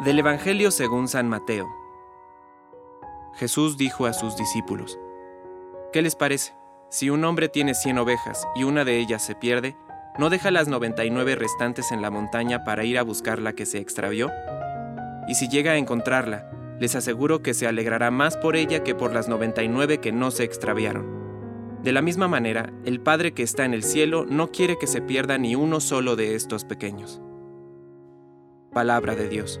Del Evangelio según San Mateo. Jesús dijo a sus discípulos, ¿Qué les parece? Si un hombre tiene cien ovejas y una de ellas se pierde, ¿no deja las 99 restantes en la montaña para ir a buscar la que se extravió? Y si llega a encontrarla, les aseguro que se alegrará más por ella que por las 99 que no se extraviaron. De la misma manera, el Padre que está en el cielo no quiere que se pierda ni uno solo de estos pequeños. Palabra de Dios.